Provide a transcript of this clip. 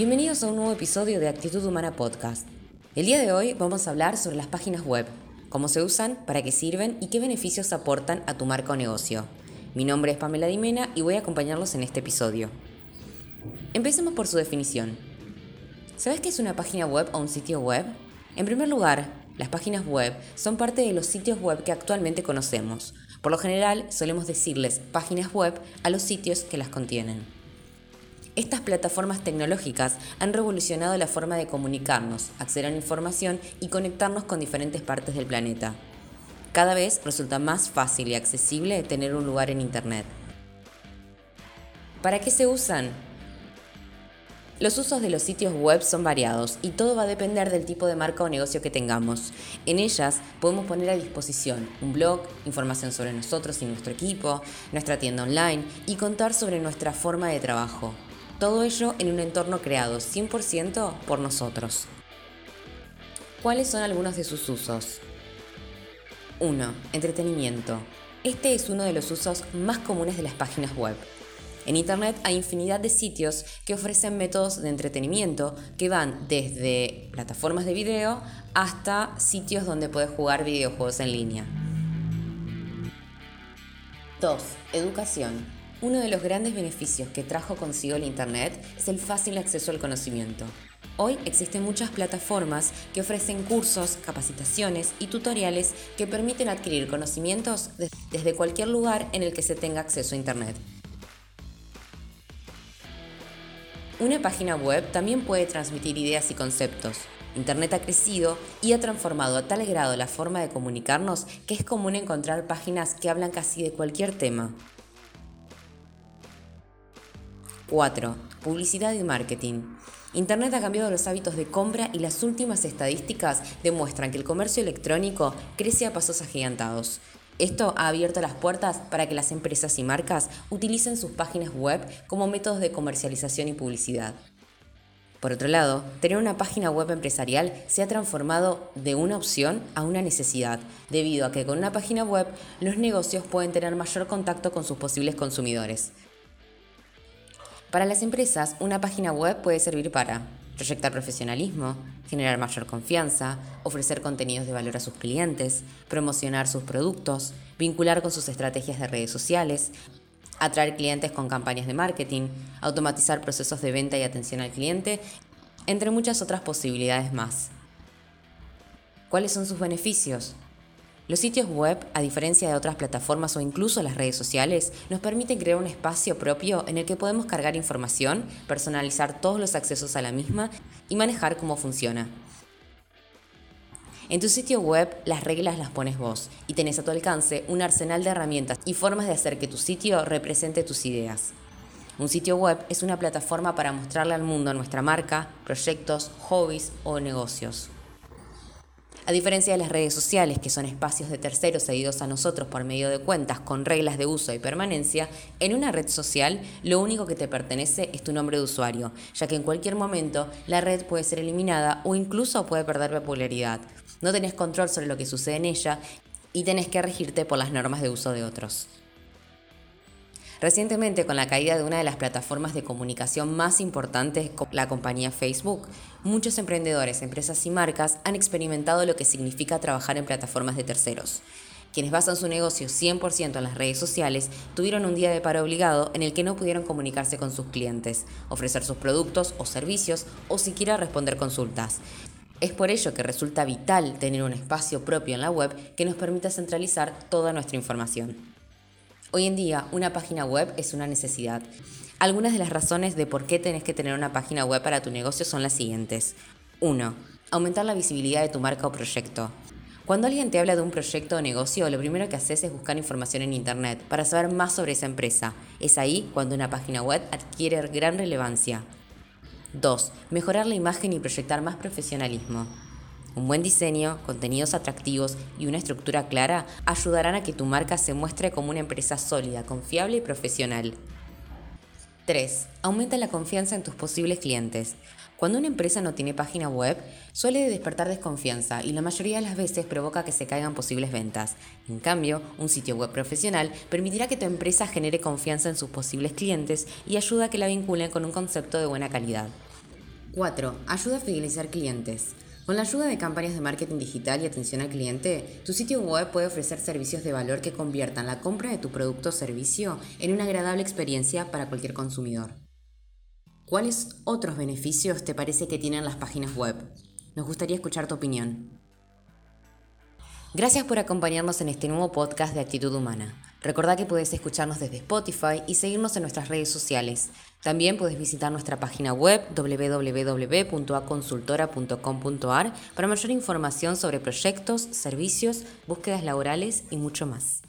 Bienvenidos a un nuevo episodio de Actitud Humana Podcast. El día de hoy vamos a hablar sobre las páginas web, cómo se usan, para qué sirven y qué beneficios aportan a tu marca o negocio. Mi nombre es Pamela Dimena y voy a acompañarlos en este episodio. Empecemos por su definición. ¿Sabes qué es una página web o un sitio web? En primer lugar, las páginas web son parte de los sitios web que actualmente conocemos. Por lo general, solemos decirles páginas web a los sitios que las contienen. Estas plataformas tecnológicas han revolucionado la forma de comunicarnos, acceder a la información y conectarnos con diferentes partes del planeta. Cada vez resulta más fácil y accesible tener un lugar en Internet. ¿Para qué se usan? Los usos de los sitios web son variados y todo va a depender del tipo de marca o negocio que tengamos. En ellas podemos poner a disposición un blog, información sobre nosotros y nuestro equipo, nuestra tienda online y contar sobre nuestra forma de trabajo. Todo ello en un entorno creado 100% por nosotros. ¿Cuáles son algunos de sus usos? 1. Entretenimiento. Este es uno de los usos más comunes de las páginas web. En Internet hay infinidad de sitios que ofrecen métodos de entretenimiento que van desde plataformas de video hasta sitios donde puedes jugar videojuegos en línea. 2. Educación. Uno de los grandes beneficios que trajo consigo el Internet es el fácil acceso al conocimiento. Hoy existen muchas plataformas que ofrecen cursos, capacitaciones y tutoriales que permiten adquirir conocimientos desde cualquier lugar en el que se tenga acceso a Internet. Una página web también puede transmitir ideas y conceptos. Internet ha crecido y ha transformado a tal grado la forma de comunicarnos que es común encontrar páginas que hablan casi de cualquier tema. 4. Publicidad y marketing. Internet ha cambiado los hábitos de compra y las últimas estadísticas demuestran que el comercio electrónico crece a pasos agigantados. Esto ha abierto las puertas para que las empresas y marcas utilicen sus páginas web como métodos de comercialización y publicidad. Por otro lado, tener una página web empresarial se ha transformado de una opción a una necesidad, debido a que con una página web los negocios pueden tener mayor contacto con sus posibles consumidores. Para las empresas, una página web puede servir para proyectar profesionalismo, generar mayor confianza, ofrecer contenidos de valor a sus clientes, promocionar sus productos, vincular con sus estrategias de redes sociales, atraer clientes con campañas de marketing, automatizar procesos de venta y atención al cliente, entre muchas otras posibilidades más. ¿Cuáles son sus beneficios? Los sitios web, a diferencia de otras plataformas o incluso las redes sociales, nos permiten crear un espacio propio en el que podemos cargar información, personalizar todos los accesos a la misma y manejar cómo funciona. En tu sitio web las reglas las pones vos y tenés a tu alcance un arsenal de herramientas y formas de hacer que tu sitio represente tus ideas. Un sitio web es una plataforma para mostrarle al mundo nuestra marca, proyectos, hobbies o negocios. A diferencia de las redes sociales, que son espacios de terceros cedidos a nosotros por medio de cuentas con reglas de uso y permanencia, en una red social lo único que te pertenece es tu nombre de usuario, ya que en cualquier momento la red puede ser eliminada o incluso puede perder popularidad. No tenés control sobre lo que sucede en ella y tenés que regirte por las normas de uso de otros. Recientemente, con la caída de una de las plataformas de comunicación más importantes, la compañía Facebook, muchos emprendedores, empresas y marcas han experimentado lo que significa trabajar en plataformas de terceros. Quienes basan su negocio 100% en las redes sociales tuvieron un día de paro obligado en el que no pudieron comunicarse con sus clientes, ofrecer sus productos o servicios o siquiera responder consultas. Es por ello que resulta vital tener un espacio propio en la web que nos permita centralizar toda nuestra información. Hoy en día, una página web es una necesidad. Algunas de las razones de por qué tenés que tener una página web para tu negocio son las siguientes. 1. Aumentar la visibilidad de tu marca o proyecto. Cuando alguien te habla de un proyecto o negocio, lo primero que haces es buscar información en Internet para saber más sobre esa empresa. Es ahí cuando una página web adquiere gran relevancia. 2. Mejorar la imagen y proyectar más profesionalismo. Un buen diseño, contenidos atractivos y una estructura clara ayudarán a que tu marca se muestre como una empresa sólida, confiable y profesional. 3. Aumenta la confianza en tus posibles clientes. Cuando una empresa no tiene página web, suele despertar desconfianza y la mayoría de las veces provoca que se caigan posibles ventas. En cambio, un sitio web profesional permitirá que tu empresa genere confianza en sus posibles clientes y ayuda a que la vinculen con un concepto de buena calidad. 4. Ayuda a fidelizar clientes. Con la ayuda de campañas de marketing digital y atención al cliente, tu sitio web puede ofrecer servicios de valor que conviertan la compra de tu producto o servicio en una agradable experiencia para cualquier consumidor. ¿Cuáles otros beneficios te parece que tienen las páginas web? Nos gustaría escuchar tu opinión. Gracias por acompañarnos en este nuevo podcast de Actitud Humana. Recordá que puedes escucharnos desde Spotify y seguirnos en nuestras redes sociales. También puedes visitar nuestra página web www.aconsultora.com.ar para mayor información sobre proyectos, servicios, búsquedas laborales y mucho más.